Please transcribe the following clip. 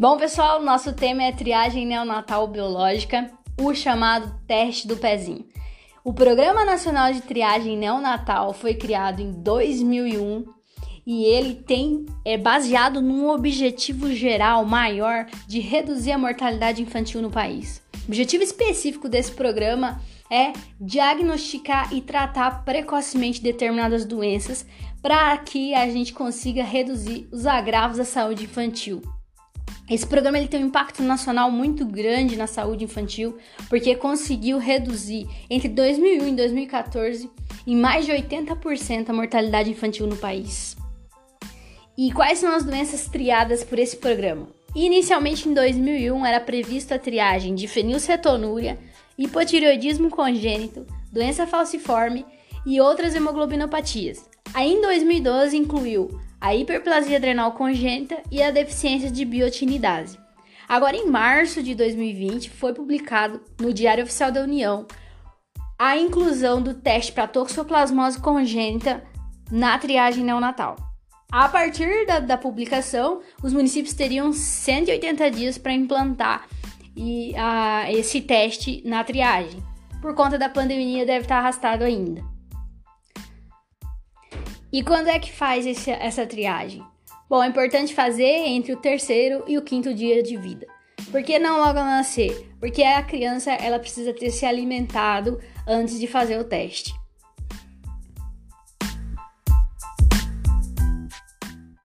Bom, pessoal, nosso tema é triagem neonatal biológica, o chamado teste do pezinho. O Programa Nacional de Triagem Neonatal foi criado em 2001 e ele tem é baseado num objetivo geral maior de reduzir a mortalidade infantil no país. O objetivo específico desse programa é diagnosticar e tratar precocemente determinadas doenças para que a gente consiga reduzir os agravos da saúde infantil. Esse programa ele tem um impacto nacional muito grande na saúde infantil, porque conseguiu reduzir entre 2001 e 2014 em mais de 80% a mortalidade infantil no país. E quais são as doenças triadas por esse programa? Inicialmente em 2001 era previsto a triagem de fenilcetonúria, hipotireoidismo congênito, doença falciforme e outras hemoglobinopatias. Aí em 2012 incluiu a hiperplasia adrenal congênita e a deficiência de biotinidase. Agora, em março de 2020, foi publicado no Diário Oficial da União a inclusão do teste para toxoplasmose congênita na triagem neonatal. A partir da, da publicação, os municípios teriam 180 dias para implantar e, a, esse teste na triagem. Por conta da pandemia, deve estar arrastado ainda. E quando é que faz esse, essa triagem? Bom, é importante fazer entre o terceiro e o quinto dia de vida. Por que não logo ao nascer? Porque a criança ela precisa ter se alimentado antes de fazer o teste.